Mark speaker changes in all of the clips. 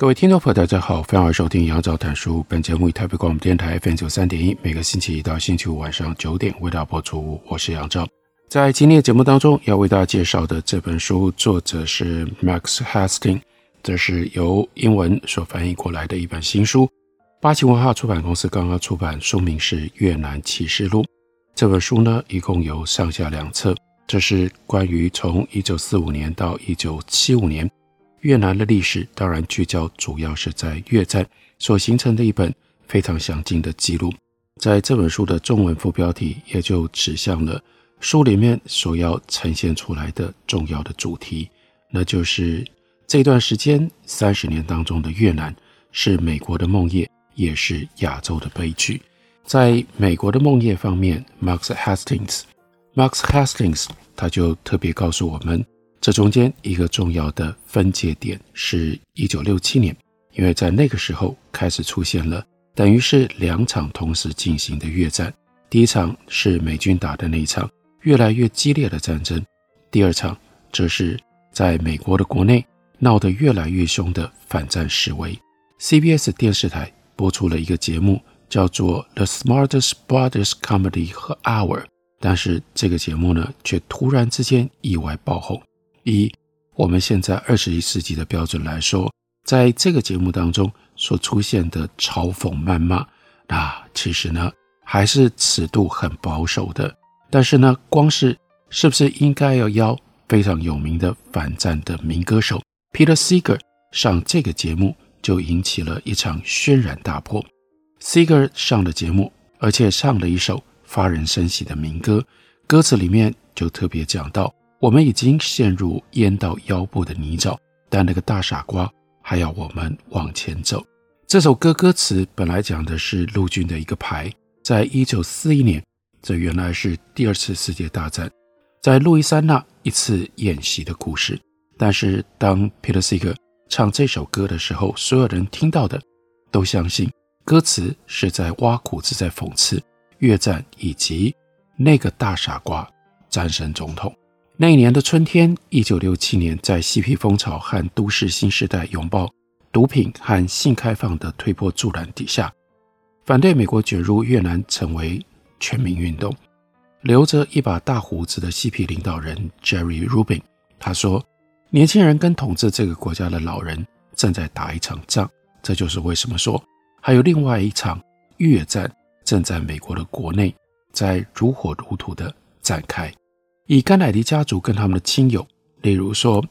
Speaker 1: 各位听众朋友，大家好，欢迎收听杨照谈书。本节目以台北广播电台 FM 九三点一，每个星期一到星期五晚上九点为大家播出。我是杨照，在今天的节目当中要为大家介绍的这本书，作者是 Max Hastings，这是由英文所翻译过来的一本新书。八旗文化出版公司刚刚出版，书名是《越南启示录》。这本书呢，一共有上下两册，这是关于从一九四五年到一九七五年。越南的历史当然聚焦，主要是在越战所形成的一本非常详尽的记录。在这本书的中文副标题，也就指向了书里面所要呈现出来的重要的主题，那就是这段时间三十年当中的越南是美国的梦魇，也是亚洲的悲剧。在美国的梦魇方面，Max Hastings，Max Hastings 他就特别告诉我们。这中间一个重要的分界点是1967年，因为在那个时候开始出现了等于是两场同时进行的越战。第一场是美军打的那一场越来越激烈的战争，第二场则是在美国的国内闹得越来越凶的反战示威。CBS 电视台播出了一个节目，叫做《The Smartest Brothers Comedy Hour》，但是这个节目呢，却突然之间意外爆红。以我们现在二十一世纪的标准来说，在这个节目当中所出现的嘲讽谩骂，啊，其实呢还是尺度很保守的。但是呢，光是是不是应该要邀非常有名的反战的民歌手 Peter Seeger 上这个节目，就引起了一场轩然大波。Seeger 上了节目，而且唱了一首发人深省的民歌，歌词里面就特别讲到。我们已经陷入淹到腰部的泥沼，但那个大傻瓜还要我们往前走。这首歌歌词本来讲的是陆军的一个排，在一九四一年，这原来是第二次世界大战在路易斯安那一次演习的故事。但是当 Peter Seeger 唱这首歌的时候，所有人听到的都相信歌词是在挖苦，是在讽刺越战以及那个大傻瓜战胜总统。那一年的春天，一九六七年，在嬉皮风潮和都市新时代拥抱毒品和性开放的推波助澜底下，反对美国卷入越南成为全民运动。留着一把大胡子的嬉皮领导人 Jerry Rubin，他说：“年轻人跟统治这个国家的老人正在打一场仗，这就是为什么说还有另外一场越战正在美国的国内在如火如荼的展开。”以甘乃迪家族跟他们的亲友，例如说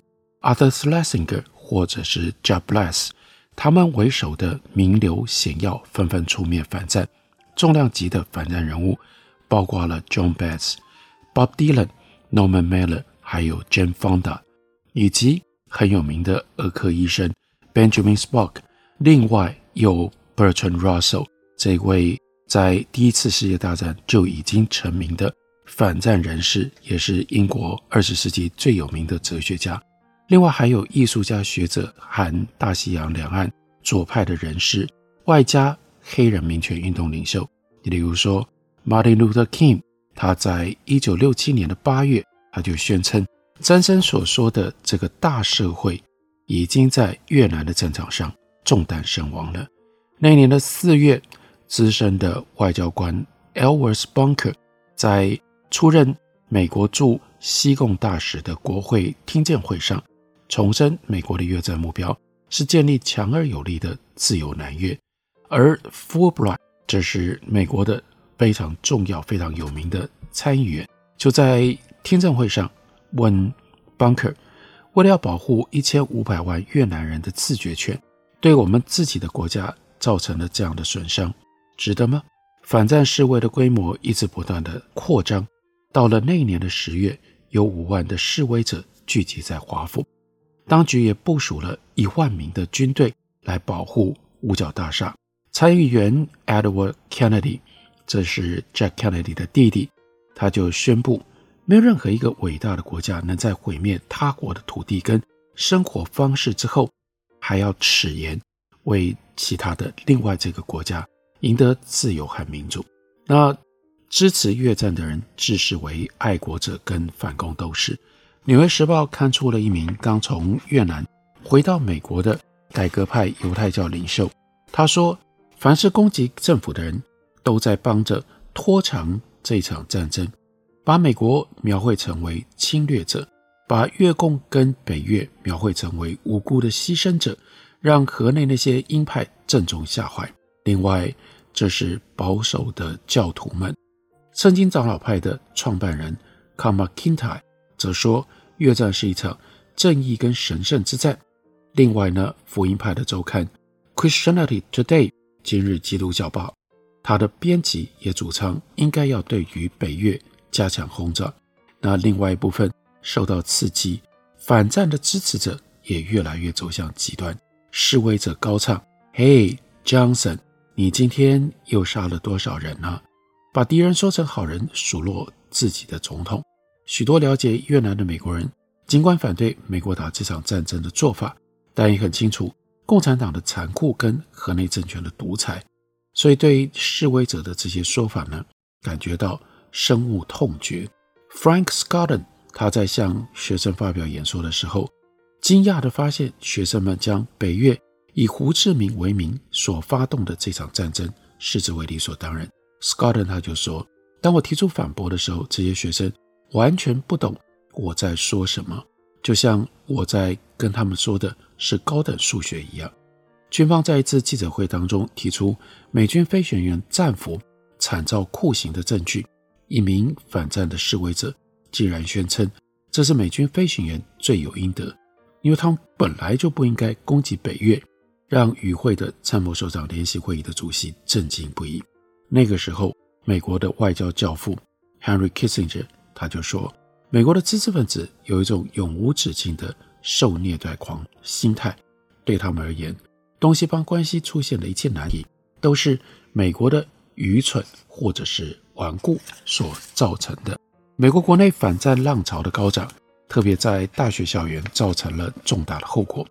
Speaker 1: Arthur Schlesinger 或者是 Jeb Bush，他们为首的名流显要纷纷出面反战。重量级的反战人物包括了 John Betts、Bob Dylan、Norman Mailer，还有 Jane Fonda，以及很有名的儿科医生 Benjamin Spock。另外有 Bertrand Russell 这位在第一次世界大战就已经成名的。反战人士也是英国二十世纪最有名的哲学家，另外还有艺术家、学者含大西洋两岸左派的人士，外加黑人民权运动领袖，例如说 Martin Luther King，他在一九六七年的八月，他就宣称，詹森所说的这个大社会已经在越南的战场上中弹身亡了。那一年的四月，资深的外交官 Ellsworth Bunker 在出任美国驻西贡大使的国会听证会上，重申美国的越战目标是建立强而有力的自由南越，而 Fulbright 这是美国的非常重要、非常有名的参议员，就在听证会上问 Bunker：为了要保护一千五百万越南人的自决权，对我们自己的国家造成了这样的损伤，值得吗？反战示威的规模一直不断的扩张。到了那一年的十月，有五万的示威者聚集在华府。当局也部署了一万名的军队来保护五角大厦。参议员 Edward Kennedy，这是 Jack Kennedy 的弟弟，他就宣布，没有任何一个伟大的国家能在毁灭他国的土地跟生活方式之后，还要迟延为其他的另外这个国家赢得自由和民主。那支持越战的人自视为爱国者跟反共斗士。《纽约时报》刊出了一名刚从越南回到美国的改革派犹太教领袖，他说：“凡是攻击政府的人，都在帮着拖长这场战争，把美国描绘成为侵略者，把越共跟北越描绘成为无辜的牺牲者，让河内那些鹰派正中下怀。另外，这是保守的教徒们，圣经长老派的创办人卡马金泰则说。”越战是一场正义跟神圣之战。另外呢，福音派的周刊《Christianity Today》今日基督教报，它的编辑也主张应该要对于北越加强轰炸。那另外一部分受到刺激，反战的支持者也越来越走向极端。示威者高唱：“：“Hey，Johnson，你今天又杀了多少人呢？”把敌人说成好人，数落自己的总统。许多了解越南的美国人，尽管反对美国打这场战争的做法，但也很清楚共产党的残酷跟河内政权的独裁，所以对示威者的这些说法呢，感觉到深恶痛绝。Frank Scadden 他在向学生发表演说的时候，惊讶地发现学生们将北越以胡志明为名所发动的这场战争视之为理所当然。Scadden 他就说，当我提出反驳的时候，这些学生。完全不懂我在说什么，就像我在跟他们说的是高等数学一样。军方在一次记者会当中提出美军飞行员战俘惨遭酷刑的证据，一名反战的示威者竟然宣称这是美军飞行员罪有应得，因为他们本来就不应该攻击北越，让与会的参谋首长联席会议的主席震惊不已。那个时候，美国的外交教父 Henry Kissinger。他就说，美国的知识分子有一种永无止境的受虐待狂心态，对他们而言，东西方关系出现的一切难题，都是美国的愚蠢或者是顽固所造成的。美国国内反战浪潮的高涨，特别在大学校园造成了重大的后果。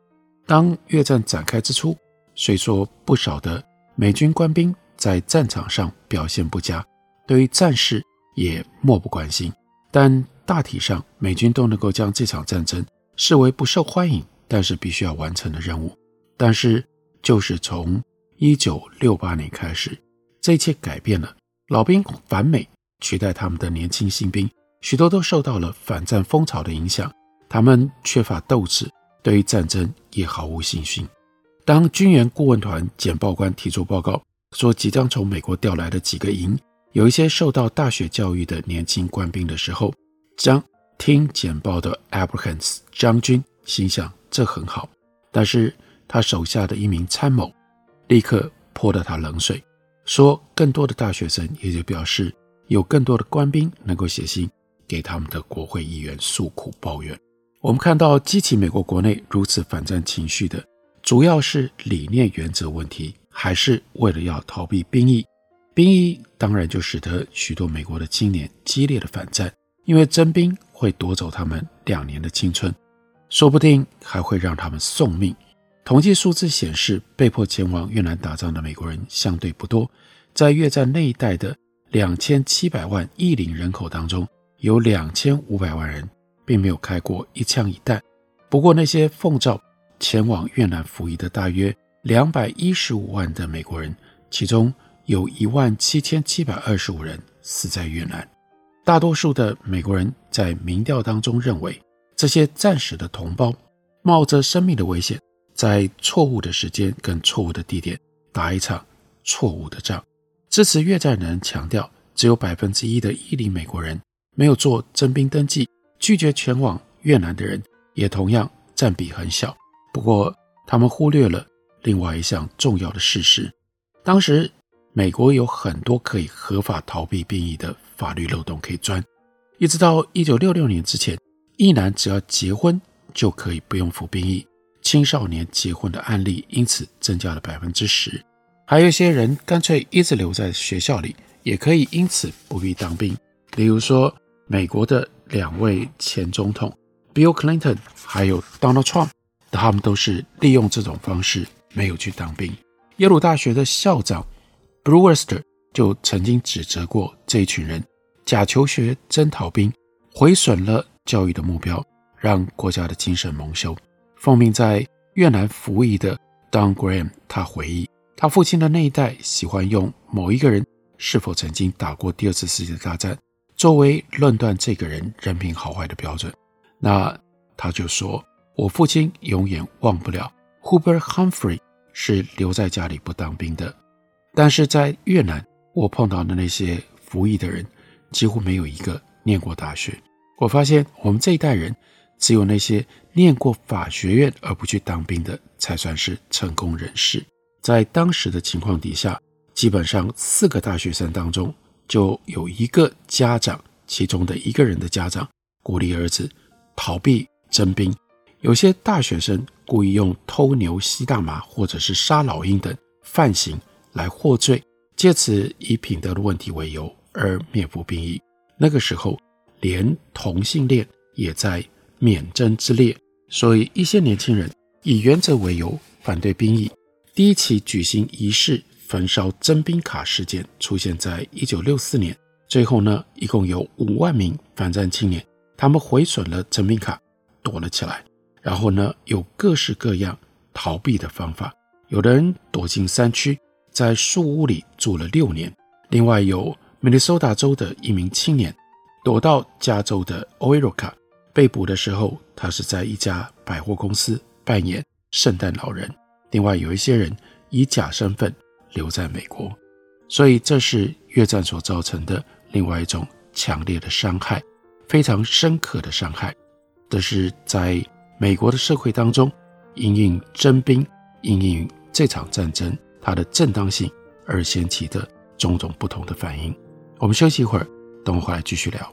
Speaker 1: 当越战展开之初，虽说不少的美军官兵在战场上表现不佳，对于战事也漠不关心。但大体上，美军都能够将这场战争视为不受欢迎，但是必须要完成的任务。但是，就是从一九六八年开始，这一切改变了。老兵反美，取代他们的年轻新兵，许多都受到了反战风潮的影响。他们缺乏斗志，对于战争也毫无信心。当军援顾问团简报官提出报告说，即将从美国调来的几个营。有一些受到大学教育的年轻官兵的时候，将听简报的 Abrahams 将军心想这很好，但是他手下的一名参谋立刻泼了他冷水，说更多的大学生也就表示有更多的官兵能够写信给他们的国会议员诉苦抱怨。我们看到激起美国国内如此反战情绪的，主要是理念原则问题，还是为了要逃避兵役？兵役当然就使得许多美国的青年激烈的反战，因为征兵会夺走他们两年的青春，说不定还会让他们送命。统计数字显示，被迫前往越南打仗的美国人相对不多，在越战那一带的两千七百万役龄人口当中，有两千五百万人并没有开过一枪一弹。不过，那些奉召前往越南服役的大约两百一十五万的美国人，其中，有一万七千七百二十五人死在越南，大多数的美国人在民调当中认为，这些战死的同胞冒着生命的危险，在错误的时间跟错误的地点打一场错误的仗。支持越战的人强调，只有百分之一的伊犁美国人没有做征兵登记，拒绝前往越南的人也同样占比很小。不过，他们忽略了另外一项重要的事实，当时。美国有很多可以合法逃避兵役的法律漏洞可以钻，一直到一九六六年之前，一男只要结婚就可以不用服兵役，青少年结婚的案例因此增加了百分之十。还有一些人干脆一直留在学校里，也可以因此不必当兵。例如说，美国的两位前总统 Bill Clinton 还有 Donald Trump，他们都是利用这种方式没有去当兵。耶鲁大学的校长 Brewster 就曾经指责过这一群人假求学真逃兵，毁损了教育的目标，让国家的精神蒙羞。奉命在越南服役的 Don Graham，他回忆，他父亲的那一代喜欢用某一个人是否曾经打过第二次世界大战。作为论断这个人人品好坏的标准，那他就说：“我父亲永远忘不了 Hubert Humphrey 是留在家里不当兵的。但是在越南，我碰到的那些服役的人，几乎没有一个念过大学。我发现我们这一代人，只有那些念过法学院而不去当兵的，才算是成功人士。在当时的情况底下，基本上四个大学生当中。”就有一个家长，其中的一个人的家长鼓励儿子逃避征兵。有些大学生故意用偷牛、吸大麻或者是杀老鹰等犯行来获罪，借此以品德的问题为由而免服兵役。那个时候，连同性恋也在免征之列，所以一些年轻人以原则为由反对兵役。第一起举行仪式。焚烧征兵卡事件出现在一九六四年，最后呢，一共有五万名反战青年，他们毁损了征兵卡，躲了起来。然后呢，有各式各样逃避的方法，有的人躲进山区，在树屋里住了六年。另外有明尼苏达州的一名青年，躲到加州的 Oiapoque，被捕的时候，他是在一家百货公司扮演圣诞老人。另外有一些人以假身份。留在美国，所以这是越战所造成的另外一种强烈的伤害，非常深刻的伤害。这是在美国的社会当中，因应征兵，因应这场战争它的正当性而掀起的种种不同的反应。我们休息一会儿，等我回来继续聊。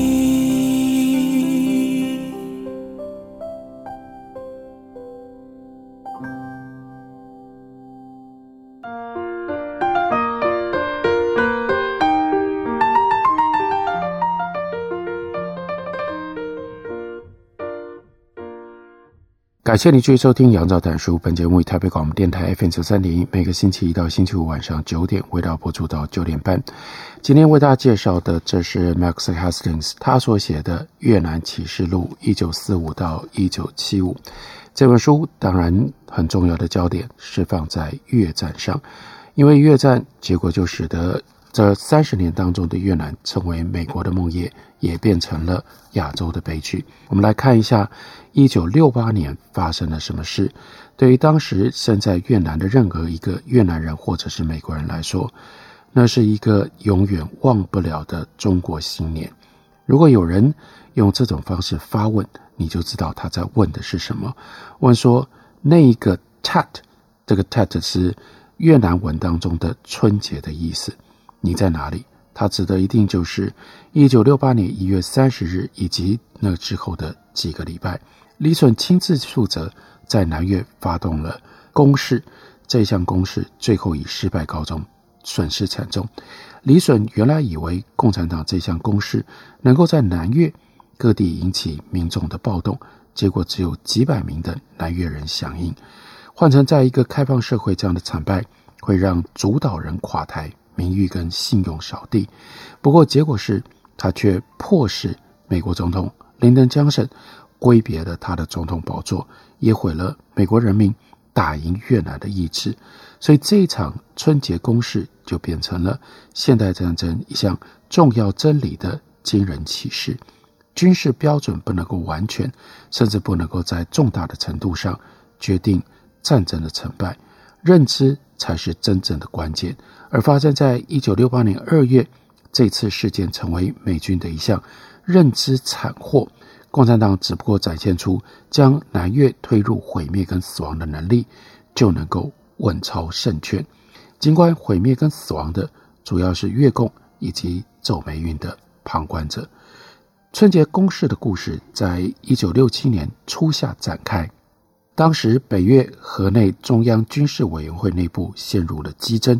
Speaker 1: 感谢你继续收听《杨照谈书》。本节目以台北广播电台 FM 九三点一，每个星期一到星期五晚上九点，为大家播出到九点半。今天为大家介绍的，这是 Max Hastings 他所写的《越南启示录》（一九四五到一九七五）这本书。当然，很重要的焦点是放在越战上，因为越战结果就使得这三十年当中的越南成为美国的梦魇，也变成了亚洲的悲剧。我们来看一下。一九六八年发生了什么事？对于当时身在越南的任何一个越南人或者是美国人来说，那是一个永远忘不了的中国新年。如果有人用这种方式发问，你就知道他在问的是什么。问说那一个 Tet，这个 Tet 是越南文当中的春节的意思。你在哪里？他指的一定就是一九六八年一月三十日以及那之后的几个礼拜。李隼亲自负责在南越发动了攻势，这项攻势最后以失败告终，损失惨重。李隼原来以为共产党这项攻势能够在南越各地引起民众的暴动，结果只有几百名的南越人响应。换成在一个开放社会，这样的惨败会让主导人垮台。名誉跟信用扫地，不过结果是他却迫使美国总统林登·江森挥别了他的总统宝座，也毁了美国人民打赢越南的意志。所以这一场春节攻势就变成了现代战争一项重要真理的惊人启示：军事标准不能够完全，甚至不能够在重大的程度上决定战争的成败，认知才是真正的关键。而发生在一九六八年二月，这次事件成为美军的一项认知惨祸。共产党只不过展现出将南越推入毁灭跟死亡的能力，就能够稳操胜券。尽管毁灭跟死亡的主要是越共以及走霉运的旁观者。春节攻势的故事在一九六七年初夏展开，当时北越河内中央军事委员会内部陷入了激争。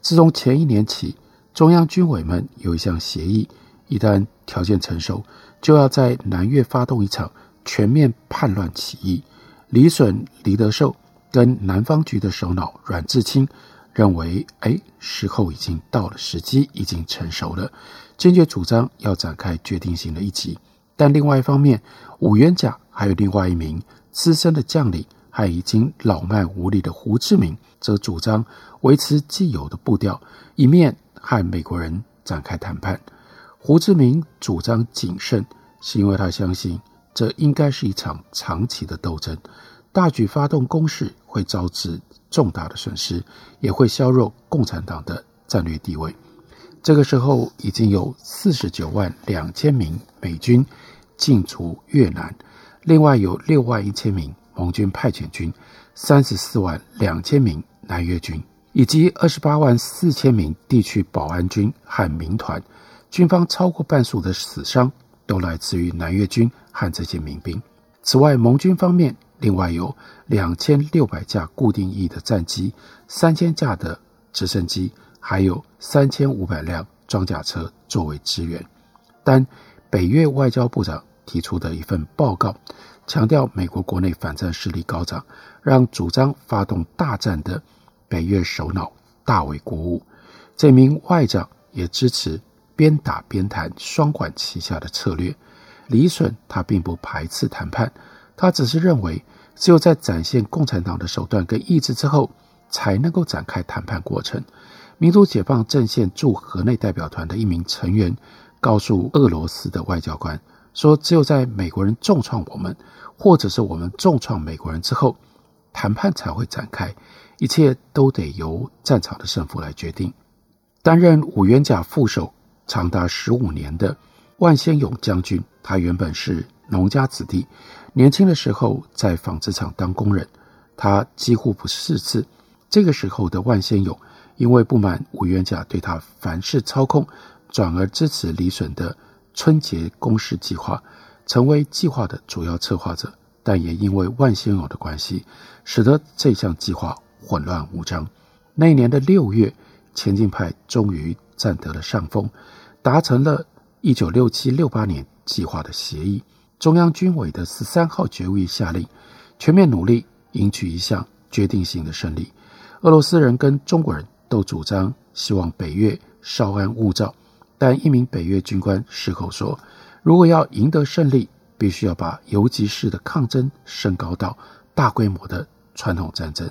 Speaker 1: 自从前一年起，中央军委们有一项协议，一旦条件成熟，就要在南越发动一场全面叛乱起义。李隼、黎德寿跟南方局的首脑阮智清认为，哎，时候已经到了，时机已经成熟了，坚决主张要展开决定性的一击。但另外一方面，五元甲还有另外一名资深的将领，还已经老迈无力的胡志明，则主张维持既有的步调，一面和美国人展开谈判。胡志明主张谨慎，是因为他相信这应该是一场长期的斗争，大举发动攻势会招致重大的损失，也会削弱共产党的战略地位。这个时候已经有四十九万两千名美军进驻越南，另外有六万一千名盟军派遣军，三十四万两千名。南越军以及二十八万四千名地区保安军和民团，军方超过半数的死伤都来自于南越军和这些民兵。此外，盟军方面另外有两千六百架固定翼的战机、三千架的直升机，还有三千五百辆装甲车作为支援。但北越外交部长提出的一份报告，强调美国国内反战势力高涨，让主张发动大战的。北越首脑大为鼓舞，这名外长也支持边打边谈、双管齐下的策略。李隼他并不排斥谈判，他只是认为只有在展现共产党的手段跟意志之后，才能够展开谈判过程。民族解放阵线驻河内代表团的一名成员告诉俄罗斯的外交官说：“只有在美国人重创我们，或者是我们重创美国人之后，谈判才会展开。”一切都得由战场的胜负来决定。担任五原甲副手长达十五年的万先勇将军，他原本是农家子弟，年轻的时候在纺织厂当工人，他几乎不识字。这个时候的万先勇，因为不满五原甲对他凡事操控，转而支持李隼的春节攻势计划，成为计划的主要策划者。但也因为万先勇的关系，使得这项计划。混乱无章。那一年的六月，前进派终于占得了上风，达成了一九六七六八年计划的协议。中央军委的十三号决议下令，全面努力赢取一项决定性的胜利。俄罗斯人跟中国人都主张希望北越稍安勿躁，但一名北越军官事后说，如果要赢得胜利，必须要把游击式的抗争升高到大规模的传统战争。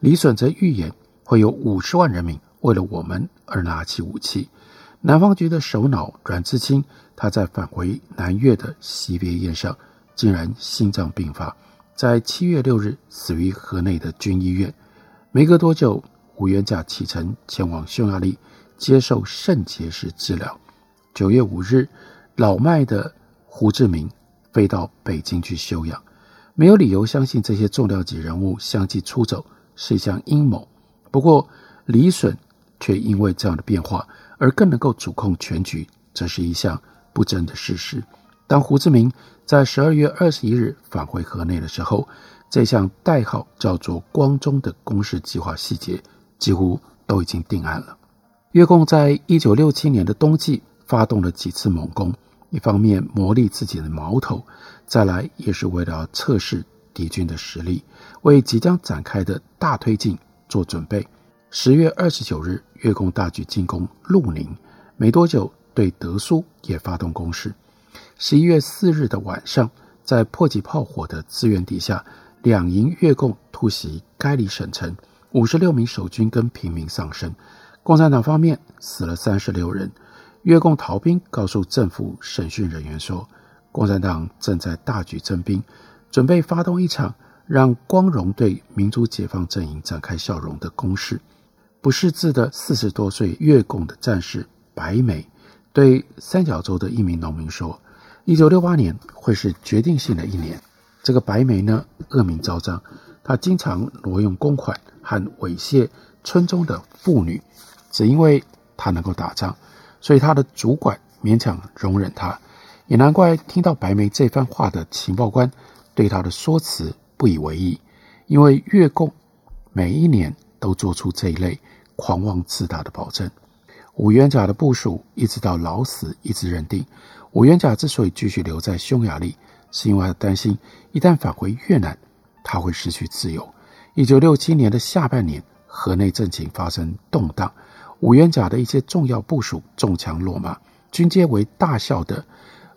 Speaker 1: 李隼则预言会有五十万人民为了我们而拿起武器。南方局的首脑阮智清，他在返回南越的惜别宴上，竟然心脏病发，在七月六日死于河内的军医院。没隔多久，五元甲启程前往匈牙利接受肾结石治疗。九月五日，老迈的胡志明飞到北京去休养。没有理由相信这些重量级人物相继出走是一项阴谋。不过，李隼却因为这样的变化而更能够主控全局，这是一项不争的事实。当胡志明在十二月二十一日返回河内的时候，这项代号叫做“光中”的攻势计划细节几乎都已经定案了。越共在一九六七年的冬季发动了几次猛攻，一方面磨砺自己的矛头，再来也是为了测试敌军的实力，为即将展开的大推进做准备。十月二十九日，越共大举进攻路宁，没多久对德苏也发动攻势。十一月四日的晚上，在迫击炮火的支援底下，两营越共突袭该里省城，五十六名守军跟平民丧生。共产党方面死了三十六人。越共逃兵告诉政府审讯人员说，共产党正在大举征兵，准备发动一场让光荣对民族解放阵营展开笑容的攻势。不识字的四十多岁越共的战士白眉对三角洲的一名农民说：“一九六八年会是决定性的一年。”这个白眉呢，恶名昭彰，他经常挪用公款和猥亵村中的妇女。只因为他能够打仗，所以他的主管勉强容忍他，也难怪听到白眉这番话的情报官对他的说辞不以为意。因为越共每一年都做出这一类狂妄自大的保证。五元甲的部署一直到老死一直认定，五元甲之所以继续留在匈牙利，是因为他担心一旦返回越南，他会失去自由。一九六七年的下半年，河内政情发生动荡。五元甲的一些重要部署中枪落马，军阶为大校的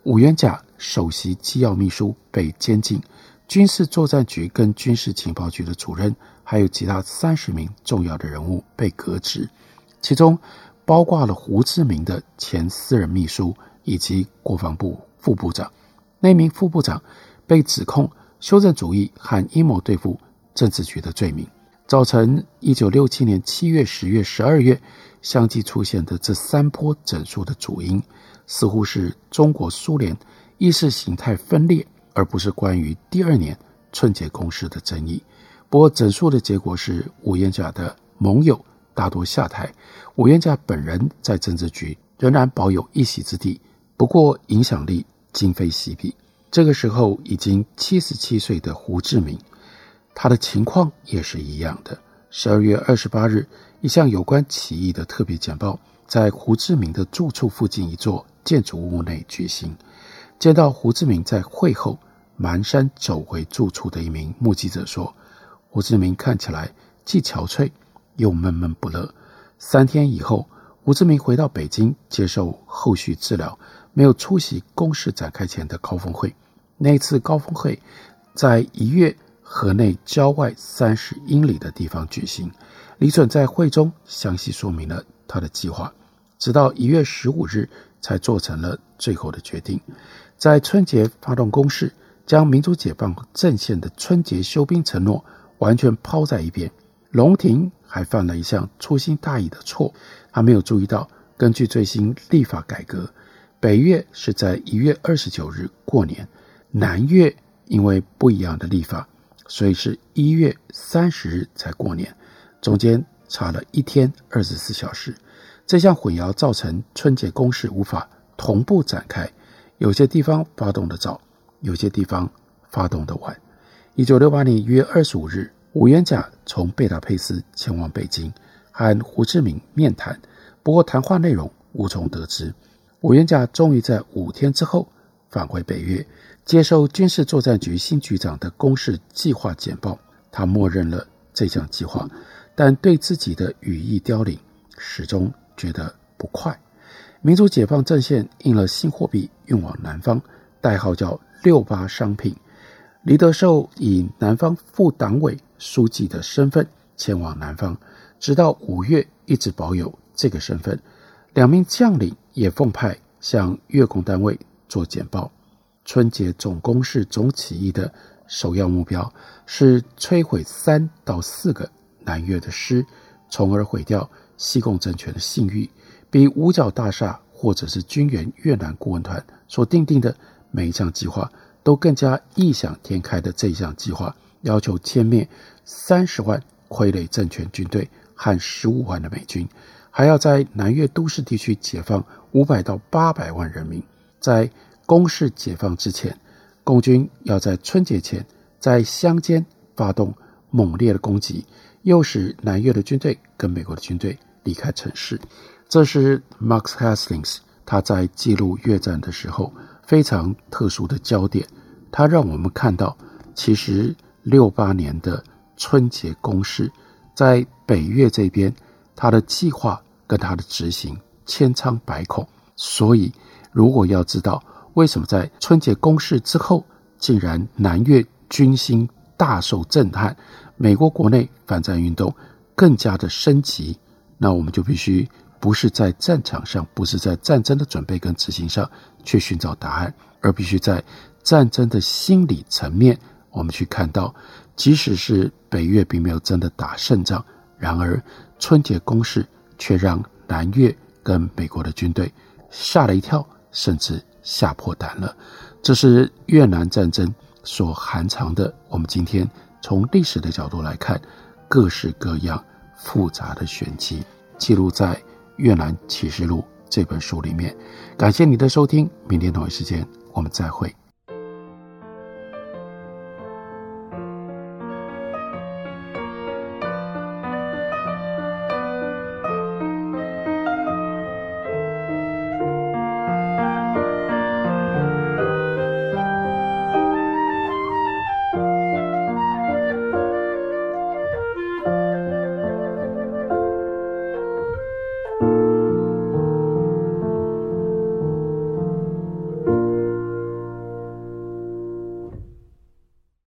Speaker 1: 五元甲首席机要秘书被监禁，军事作战局跟军事情报局的主任，还有其他三十名重要的人物被革职，其中包括了胡志明的前私人秘书以及国防部副部长。那名副部长被指控修正主义和阴谋对付政治局的罪名，造成一九六七年七月、十月、十二月。相继出现的这三波整数的主因，似乎是中国苏联意识形态分裂，而不是关于第二年春节攻势的争议。不过，整数的结果是五原甲的盟友大多下台，五原甲本人在政治局仍然保有一席之地，不过影响力今非昔比。这个时候，已经七十七岁的胡志明，他的情况也是一样的。十二月二十八日。一项有关起义的特别简报，在胡志明的住处附近一座建筑物内举行。见到胡志明在会后蹒跚走回住处的一名目击者说：“胡志明看起来既憔悴又闷闷不乐。”三天以后，胡志明回到北京接受后续治疗，没有出席攻势展开前的高峰会。那次高峰会在一月河内郊外三十英里的地方举行。李准在会中详细说明了他的计划，直到一月十五日才做成了最后的决定。在春节发动攻势，将民主解放阵线的春节休兵承诺完全抛在一边。龙廷还犯了一项粗心大意的错，他没有注意到，根据最新立法改革，北越是在一月二十九日过年，南越因为不一样的立法，所以是一月三十日才过年。中间差了一天二十四小时，这项混淆造成春节攻势无法同步展开，有些地方发动得早，有些地方发动得晚。一九六八年一月二十五日，五元甲从贝达佩斯前往北京，和胡志明面谈，不过谈话内容无从得知。五元甲终于在五天之后返回北越，接受军事作战局新局长的攻势计划简报，他默认了这项计划。但对自己的羽翼凋零，始终觉得不快。民主解放阵线印了新货币运往南方，代号叫“六八商品”。黎德寿以南方副党委书记的身份前往南方，直到五月一直保有这个身份。两名将领也奉派向越共单位做简报。春节总攻势总起义的首要目标是摧毁三到四个。南越的师，从而毁掉西贡政权的信誉，比五角大厦或者是军援越南顾问团所定定的每一项计划，都更加异想天开的这一项计划，要求歼灭三十万傀儡政权军队和十五万的美军，还要在南越都市地区解放五百到八百万人民。在攻势解放之前，共军要在春节前在乡间发动猛烈的攻击，诱使南越的军队跟美国的军队离开城市。这是 Max Hastings 他在记录越战的时候非常特殊的焦点。他让我们看到，其实六八年的春节攻势，在北越这边，他的计划跟他的执行千疮百孔。所以，如果要知道为什么在春节攻势之后，竟然南越军心大受震撼，美国国内反战运动更加的升级，那我们就必须不是在战场上，不是在战争的准备跟执行上去寻找答案，而必须在战争的心理层面，我们去看到，即使是北越并没有真的打胜仗，然而春节攻势却让南越跟美国的军队吓了一跳，甚至吓破胆了。这是越南战争所含藏的。我们今天从历史的角度来看，各式各样复杂的玄机，记录在《越南启示录》这本书里面。感谢你的收听，明天同一时间我们再会。